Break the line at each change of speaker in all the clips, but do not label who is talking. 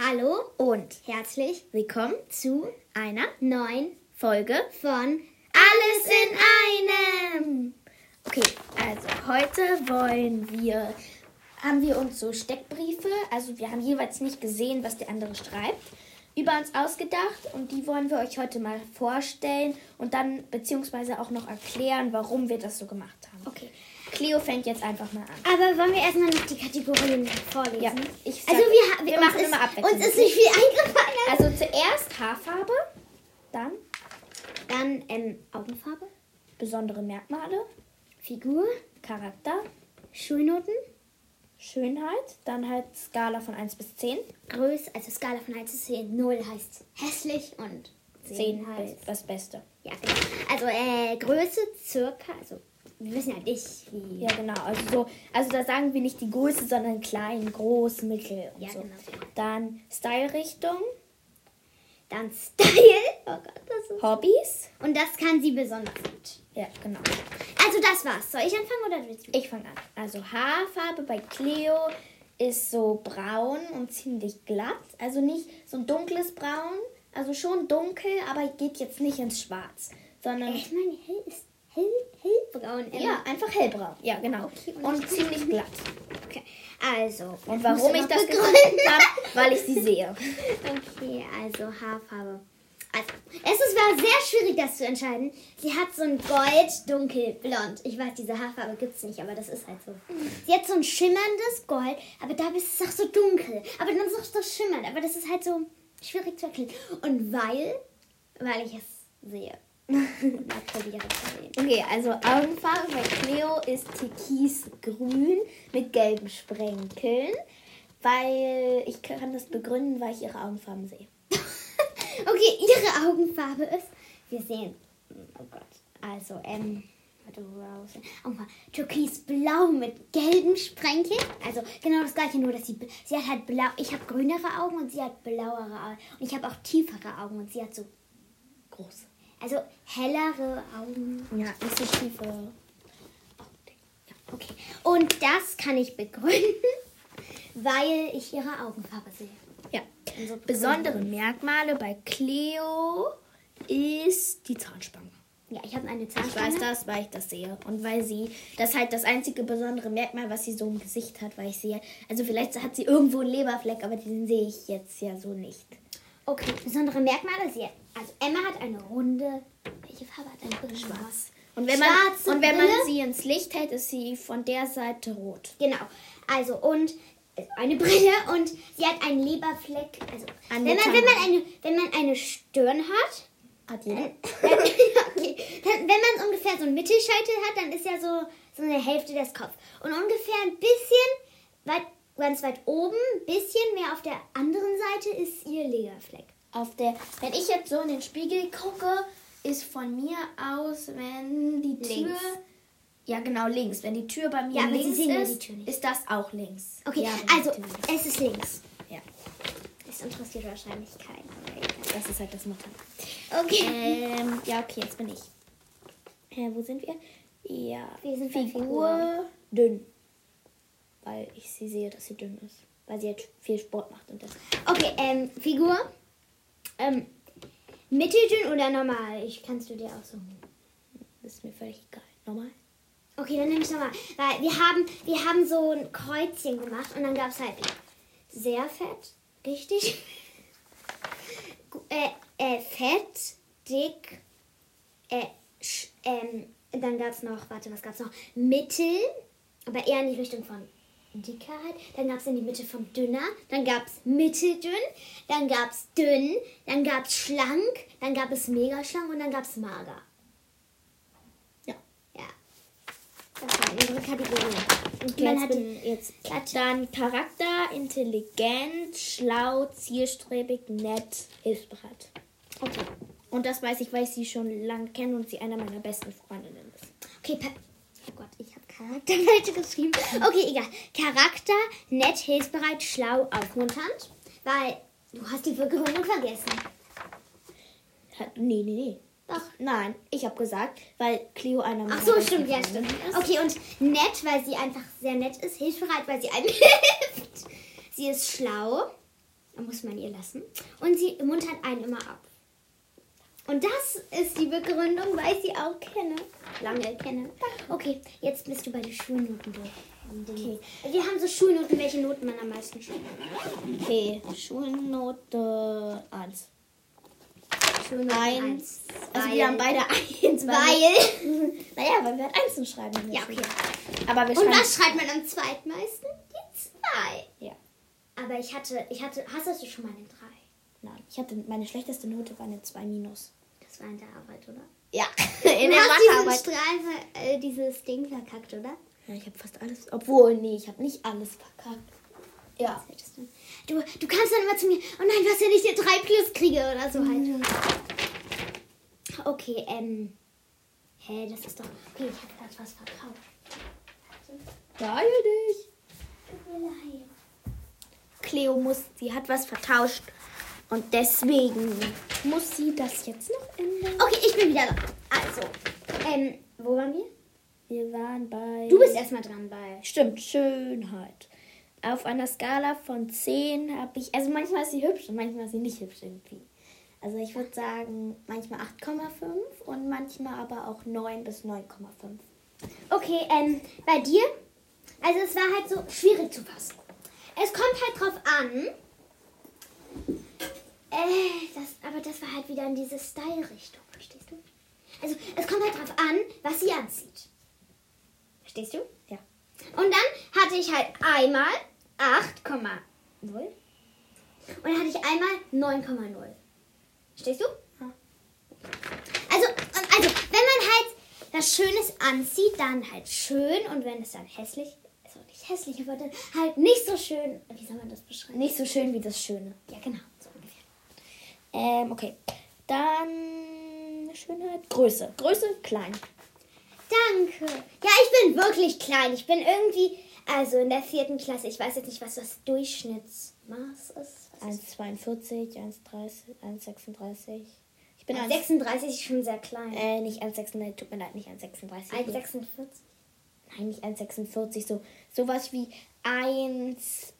Hallo
und
herzlich
willkommen
zu
einer
neuen
Folge.
von Alles in einem.
Okay, also heute wollen wir, haben wir uns so Steckbriefe, also wir haben jeweils nicht gesehen, was der andere schreibt, über uns ausgedacht und die wollen wir euch heute mal vorstellen und dann beziehungsweise auch noch erklären, warum wir das so gemacht haben.
Okay.
Cleo fängt jetzt einfach mal an.
Aber wollen wir erstmal noch die Kategorien vorlesen?
Ja, ich sag,
also wir,
wir machen
ist,
immer abwechselnd.
Uns ist nicht viel eingefallen.
Also zuerst Haarfarbe, dann
Dann ähm, Augenfarbe,
besondere Merkmale,
Figur,
Charakter,
Schulnoten,
Schönheit, dann halt Skala von 1 bis 10.
Größe, also Skala von 1 bis 10. 0 heißt hässlich und 10,
10
heißt...
das Beste.
Ja, genau. Also äh, Größe circa, also wir wissen ja nicht, wie...
Ja, genau. Also, so, also da sagen wir nicht die Größe, sondern klein, groß, mittel und
Ja,
so.
genau.
Dann Style-Richtung,
Dann Style. Oh Gott, das ist...
Hobbys.
Und das kann sie besonders gut.
Ja, genau.
Also das war's. Soll ich anfangen oder willst du?
Ich fange an. Also Haarfarbe bei Cleo ist so braun und ziemlich glatt. Also nicht so ein dunkles Braun, also schon dunkel, aber geht jetzt nicht ins Schwarz, sondern
Ich meine, hell ist hell, hellbraun. Ähm,
ja, einfach hellbraun. Ja, genau.
Okay, und
und ziemlich glatt.
Okay. Also.
Und warum ich das
begründen.
gesagt habe, weil ich sie sehe.
Okay, also Haarfarbe. Also, es ist, war sehr schwierig, das zu entscheiden. Sie hat so ein Gold, dunkel, blond. Ich weiß, diese Haarfarbe gibt es nicht, aber das ist halt so. Sie hat so ein schimmerndes Gold, aber da ist es auch so dunkel. Aber dann ist es auch so schimmernd. Aber das ist halt so schwierig zu erklären. Und weil, weil ich es sehe.
Okay, also Augenfarbe bei Cleo ist türkisgrün mit gelben Sprenkeln, weil ich kann das begründen, weil ich ihre Augenfarben sehe.
Okay, ihre Augenfarbe ist. Wir sehen. Oh Gott. Also, ähm. Warte, Rose. Augenfarbe. Türkisblau mit gelben Sprenkeln. Also genau das gleiche, nur dass sie. Sie hat halt blau. Ich habe grünere Augen und sie hat blauere Augen. Und ich habe auch tiefere Augen und sie hat so.
Groß.
Also hellere Augen.
Ja, nicht so tiefe.
Okay. Und das kann ich begründen, weil ich ihre Augenfarbe sehe.
Ja. Also besondere Merkmale bei Cleo ist die Zahnspange.
Ja, ich habe eine
Ich
Zahnspange.
weiß das, weil ich das sehe. Und weil sie, das ist halt das einzige besondere Merkmal, was sie so im Gesicht hat, weil ich sehe, also vielleicht hat sie irgendwo einen Leberfleck, aber den sehe ich jetzt ja so nicht.
Okay, besondere Merkmale. Sie, also Emma hat eine runde. Welche Farbe hat eine Brille?
Schwarz. Und wenn, man,
Schwarze
und wenn man
Brille?
sie ins Licht hält, ist sie von der Seite rot.
Genau. Also und eine Brille und sie hat einen Leberfleck. Also
An
wenn man, wenn man eine wenn man eine Stirn hat,
Hat jeder?
dann, okay, dann, wenn man ungefähr so einen Mittelscheitel hat, dann ist ja so so eine Hälfte des Kopf und ungefähr ein bisschen weit ganz weit oben, ein bisschen mehr auf der anderen Seite ist ihr Leberfleck.
Auf der, wenn ich jetzt so in den Spiegel gucke, ist von mir aus, wenn die Tür.
Links.
Ja, genau, links. Wenn die Tür bei mir
Ja,
links ist, ist das auch links.
Okay,
Ja,
also es ist links.
Ja,
Das interessiert wahrscheinlich keinen.
das ist halt das Motto.
Okay.
Ähm, ja, okay, jetzt bin ich. Äh, wo sind wir? Ja,
Wir sind
Figur
Figur.
dünn. Weil ich sie sehe, dass sie dünn ist. Weil sie halt viel Sport macht und das.
Okay, ähm, Figur. Ähm, mitteldünn oder normal? Ich kannst du dir aussuchen.
ist mir völlig egal. Normal?
Okay, dann nehme ich nochmal. Weil wir haben, wir haben so ein Kreuzchen gemacht und dann gab es halt sehr fett, richtig. Äh, äh, fett, dick, äh, ähm, dann gab es noch, warte, was gab es noch? Mittel, aber eher in die Richtung von dicker halt. Dann gab es in die Mitte von dünner, dann gab es mitteldünn, dann gab es dünn, dann gab es schlank, dann gab es mega schlank und dann gab es mager.
Ja.
Ja. Das waren unsere Kategorien. Und man
jetzt
hat
bin jetzt dann Charakter, intelligent, schlau, zielstrebig, nett, hilfsbereit.
Okay.
Und das weiß ich, weil ich sie schon lange kenne und sie einer meiner besten Freundinnen ist.
Okay, per Oh Gott, ich habe Charakter falsch geschrieben. Okay, egal. Charakter, nett, hilfsbereit, schlau, aufmunternd. Weil du hast die Begründung vergessen.
Nee, nee, nee.
Doch.
Nein, ich habe gesagt, weil Cleo einer
Ach so, stimmt, ja, stimmt.
ist.
Okay, und nett, weil sie einfach sehr nett ist. Hilfsbereit, weil sie einem hilft. Sie ist schlau. Da muss man ihr lassen. Und sie muntert einen immer ab. Und das ist die Begründung, weil ich sie auch kenne. Lange kenne. Okay, jetzt bist du bei den Schulnoten durch. Okay. Wir haben so Schulnoten, welche Noten man am meisten schreibt.
Okay, Schulnote 1.
Schulnoten
Eins.
eins.
Also
Weil-
wir haben beide 1.
Weil.
Naja, weil wir halt 1 zu schreiben.
Ja, okay.
Aber wir
Und was schreibt man am zweitmeisten? Die zwei.
Ja.
Aber ich hatte, ich hatte, hast du schon mal eine drei?
Nein, ich hatte meine schlechteste Note war eine 2 minus.
Das war in der Arbeit, oder?
Ja,
du
in der
hast diesen ver- äh, dieses Ding verkackt, oder?
Ja, ich habe fast alles. Obwohl, nee, ich habe nicht alles verkackt. Ja.
Du? Du, du kannst dann immer zu mir, oh nein, was, wenn ich eine 3 plus kriege oder so halt. Okay, ähm. Hä, das ist doch. Okay, ich habe gerade was verkauft.
Beeil dich. Cleo muss, sie hat was vertauscht. Und deswegen muss sie das jetzt noch ändern.
Okay, ich bin wieder da. Also, ähm, wo waren wir?
Wir waren bei.
Du bist erstmal dran bei.
Stimmt, Schönheit. Auf einer Skala von 10 habe ich. Also manchmal ist sie hübsch und manchmal ist sie nicht hübsch irgendwie. Also ich würde sagen, manchmal 8,5 und manchmal aber auch 9 bis 9,5.
Okay, ähm, bei dir? Also es war halt so schwierig zu fassen. Es kommt halt drauf an. Das, aber das war halt wieder in diese Style-Richtung, verstehst du? Also es kommt halt drauf an, was sie anzieht. Verstehst du?
Ja.
Und dann hatte ich halt einmal 8,0 und dann hatte ich einmal 9,0. Verstehst du?
Ja.
Also, also, wenn man halt was Schönes anzieht, dann halt schön und wenn es dann hässlich ist, auch nicht hässlich, aber dann halt nicht so schön. Wie soll man das beschreiben?
Nicht so schön wie das Schöne.
Ja, genau.
Ähm, okay. Dann Schönheit. Größe. Größe klein.
Danke. Ja, ich bin wirklich klein. Ich bin irgendwie, also in der vierten Klasse, ich weiß jetzt nicht, was das Durchschnittsmaß ist. Was ist
1,42, 1,30, 1,36. Ich bin 1,
36 ist schon sehr klein.
äh, nicht 1,36, tut mir leid, nicht 1,36.
1,46.
Nein, nicht 1,46, so sowas wie 1,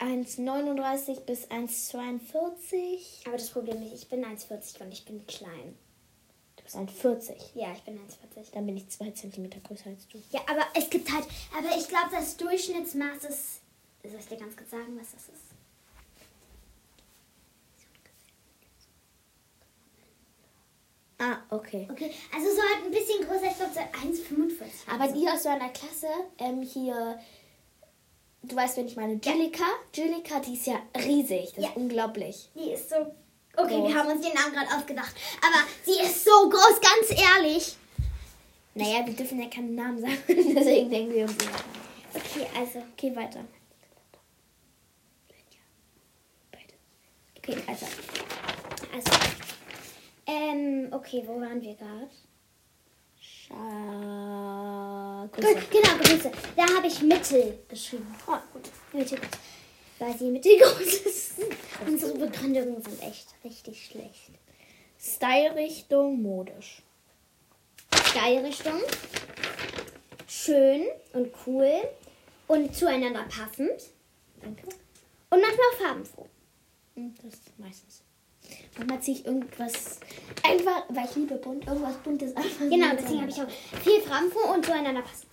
1,39 bis 1,42.
Aber das Problem ist, ich bin 1,40 und ich bin klein.
Du bist 1,40.
Ja, ich bin 1,40.
Dann bin ich 2 cm größer als du.
Ja, aber es gibt halt, aber ich glaube, das Durchschnittsmaß ist, soll ich dir ganz kurz sagen, was das ist?
Ah, okay.
Okay, also so halt ein bisschen größer, ich glaube so 1,45.
Aber die aus deiner Klasse, ähm, hier, du weißt, wen ich meine, Julika. Julika, die ist ja riesig. Das
Ja.
ist unglaublich.
Die ist so. Okay,
Groß.
wir haben uns den Namen gerade ausgedacht. Aber sie ist so groß, ganz ehrlich.
Naja, wir dürfen ja keinen Namen sagen, deswegen denken wir uns.
Okay, also.
Okay, weiter. Okay, weiter.
Also. Ähm, okay, wo waren wir gerade?
Scha
Gut,
Größe.
genau, Größe. Da habe ich Mittel geschrieben. Oh, gut. Mittelgroß. Weil sie mittelgroß ist. Unsere Begründungen sind echt richtig schlecht.
Style-Richtung modisch.
Style-Richtung. Schön und cool. Und zueinander passend.
Danke.
Und manchmal farbenfroh.
Hm, Das ist meistens. Manchmal ziehe ich irgendwas einfach, weil ich liebe bunt, irgendwas buntes einfach.
Genau, deswegen habe ich auch viel farbenfroh und zueinander passend.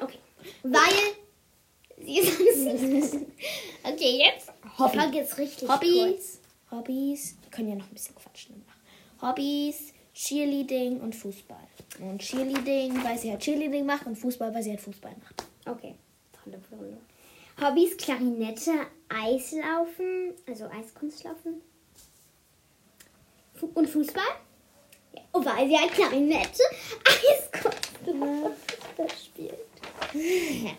Okay. Weil sie sonst
Okay, jetzt
Die Folge ist richtig
Hobbys.
kurz.
Hobbys. Wir können ja noch ein bisschen quatschen. Hobbys, Cheerleading und Fußball. Und Cheerleading, weil sie halt Cheerleading macht und Fußball, weil sie halt Fußball macht.
Okay. Tolle Begründung. Hobbys, Klarinette, Eislaufen, also Eiskunstlaufen. Und Fußball. Ja. Und weil sie halt Klarinette, Eiskunstlaufen spielt.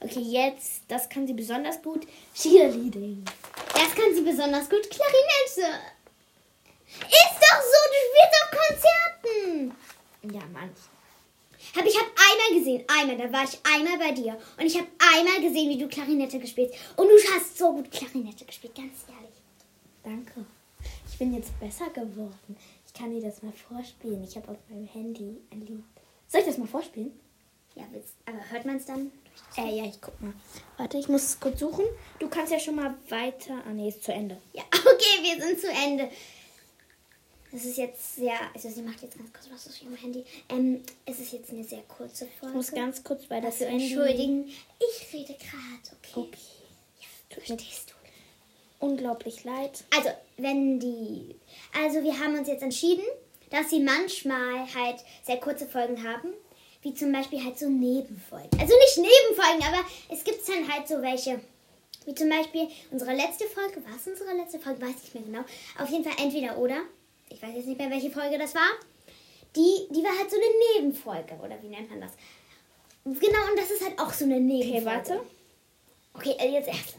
Okay, jetzt, das kann sie besonders gut. Cheerleading.
Das kann sie besonders gut, Klarinette. Ist doch so, du spielst auf Konzerten.
Ja, manchmal.
Hab ich habe einmal gesehen, einmal, da war ich einmal bei dir und ich habe einmal gesehen, wie du Klarinette gespielt. Und du hast so gut Klarinette gespielt, ganz ehrlich.
Danke. Ich bin jetzt besser geworden. Ich kann dir das mal vorspielen. Ich habe auf meinem Handy ein Lied. Soll ich das mal vorspielen?
Ja, willst, aber hört man es dann?
Äh, ja, ich guck mal. Warte, ich muss es kurz suchen. Du kannst ja schon mal weiter. Ah, nee, ist zu Ende.
Ja, okay, wir sind zu Ende. Das ist jetzt sehr, also sie macht jetzt ganz kurz was auf ihrem Handy. Ähm, es ist jetzt eine sehr kurze Folge.
Ich muss ganz kurz bei das
Dafür entschuldigen. Ich rede gerade, okay?
Okay.
Ja, verstehst du?
Unglaublich leid.
Also, wenn die. Also, wir haben uns jetzt entschieden, dass sie manchmal halt sehr kurze Folgen haben. Wie zum Beispiel halt so Nebenfolgen. Also nicht Nebenfolgen, aber es gibt dann halt so welche. Wie zum Beispiel unsere letzte Folge. War es unsere letzte Folge? Weiß ich nicht mehr genau. Auf jeden Fall entweder oder. Ich weiß jetzt nicht mehr, welche Folge das war. Die, die war halt so eine Nebenfolge. Oder wie nennt man das? Genau, und das ist halt auch so eine Nebenfolge.
Okay, warte.
Okay, äh, jetzt erst.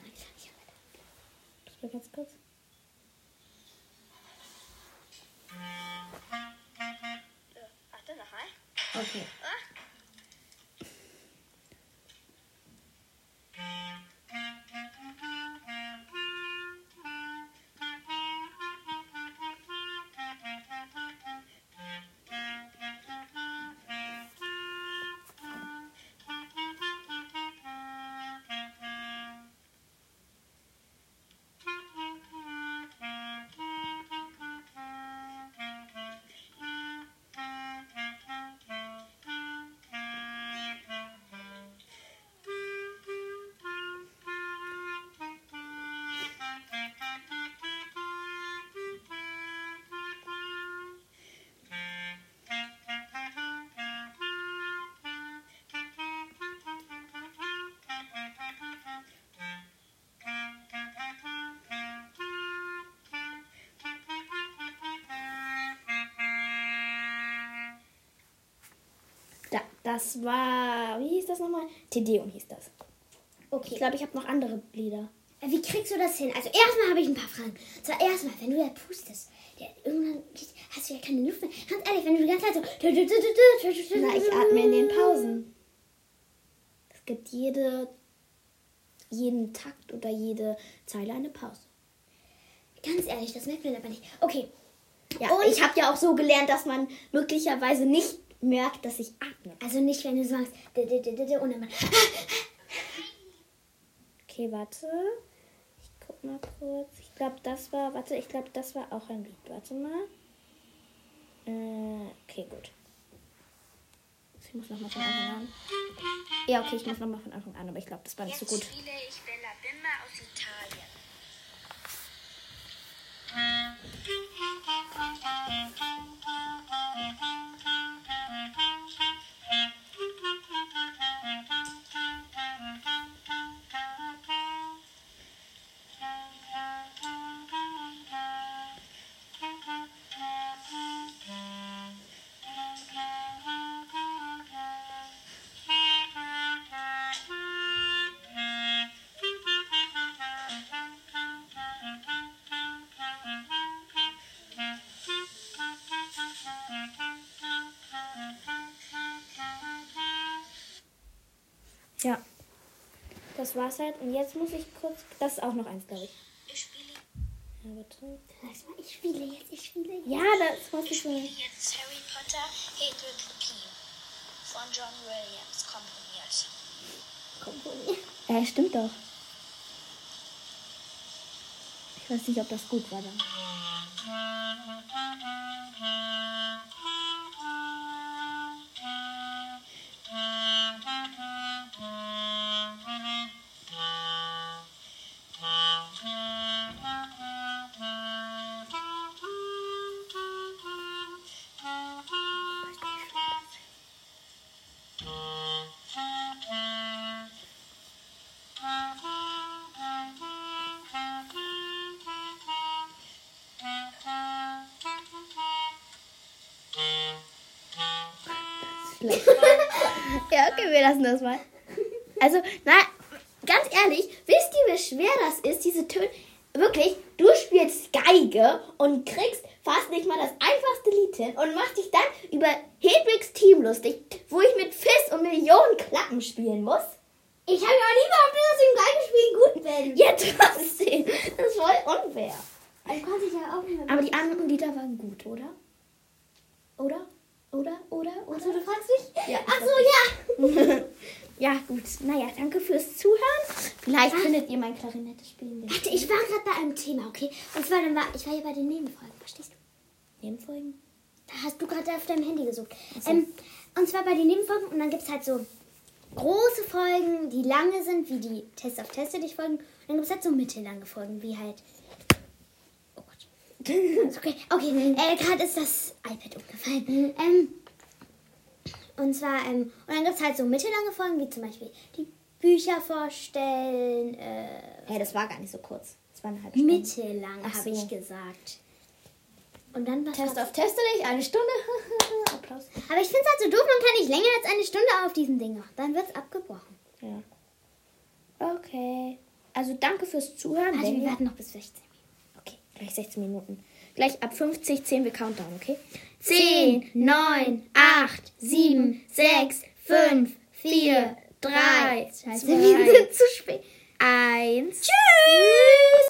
Das war ganz kurz.
Warte.
Okay. Da, das war. Wie hieß das nochmal? Tedeum hieß das.
Okay.
Ich glaube, ich habe noch andere Lieder.
Äh, Wie kriegst du das hin? Also erstmal habe ich ein paar Fragen. Zwar erstmal, wenn du ja pustest, ja, irgendwann hast du ja keine Luft mehr. Ganz ehrlich, wenn du die ganze Zeit so...
Na, ich atme in den Pausen. Es gibt jede, jeden Takt oder jede Zeile eine Pause.
Ganz ehrlich, das merkt man aber nicht. Okay,
Ja,
Und-
ich habe ja auch so gelernt, dass man möglicherweise nicht merkt, dass ich atme.
also nicht, wenn du sagst... Und dann mal...
Okay, warte. Ich guck mal kurz. Ich glaube, das war. Warte, ich glaube, das war auch ein Lied. Warte mal. Äh, okay, gut. Ich muss nochmal von Anfang an. Ja, okay, ich muss nochmal von Anfang an, aber ich glaube, das war nicht so gut.
spiele ich Bella Bimba aus Italien.
Ja. Das war's halt. Und jetzt muss ich kurz. Das ist auch noch eins, glaube ich.
Ich spiele,
Ja, warte.
Sag mal, ich spiele jetzt, ich spiele jetzt.
Ja, das muss
ich
ich
spiele
schon.
jetzt Harry Potter Hedwig P. von John Williams komponiert.
Komponiert.
Äh, stimmt doch. Ich weiß nicht, ob das gut war dann. Schlecht. ja, okay, wir lassen das mal. Also, na, ganz ehrlich, wisst ihr, wie schwer das ist, diese Töne? Wirklich, du spielst Geige und kriegst fast nicht mal das einfachste Lied hin und machst dich dann über Hedwigs Team lustig, wo ich mit Fist und Millionen Klappen spielen muss.
Ich habe ja auch nie behauptet, dass ich im Geigenspielen gut bin.
Ja, trotzdem. Das ist voll unfair.
Also konnte ich ja auch nicht mehr.
Aber die anderen Lieder waren gut, oder? Oder? Oder? Oder? Oder?
Achso, du fragst mich?
Ja,
Ach so, ja.
Ja, gut. Naja, danke fürs Zuhören. Vielleicht findet ihr mein Klarinette spielen.
Warte, ich war gerade bei einem Thema, okay? Und zwar, dann war, ich war hier bei den Nebenfolgen, verstehst du?
Nebenfolgen?
Da hast du gerade auf deinem Handy gesucht. Ähm, und zwar bei den Nebenfolgen und dann gibt es halt so große Folgen, die lange sind, wie die Test auf Teste dich Folgen. Und dann gibt es halt so mittellange Folgen, wie halt. Okay, okay. Äh, gerade ist das iPad umgefallen. Ähm, und zwar, ähm, und dann gibt es halt so mittellange Folgen, wie zum Beispiel die Bücher vorstellen. Äh,
Hey, das war gar nicht so kurz. Das war eine halbe Stunde.
mittellang, habe
so.
ich gesagt. Und dann was
Test auf Teste dich, eine Stunde. Applaus.
Aber ich finde es halt so doof, man kann nicht länger als eine Stunde auf diesem Ding machen. Dann wird es abgebrochen.
Ja. Okay. Also danke fürs Zuhören.
Also wir warten noch bis 16
Okay, gleich 16 Minuten. Gleich ab 50 zählen wir Countdown, okay? 10, 9, 8, 7, 6, 5, 4, 3,
Scheiße,
2,
wir sind zu spät.
1.
Tschüss!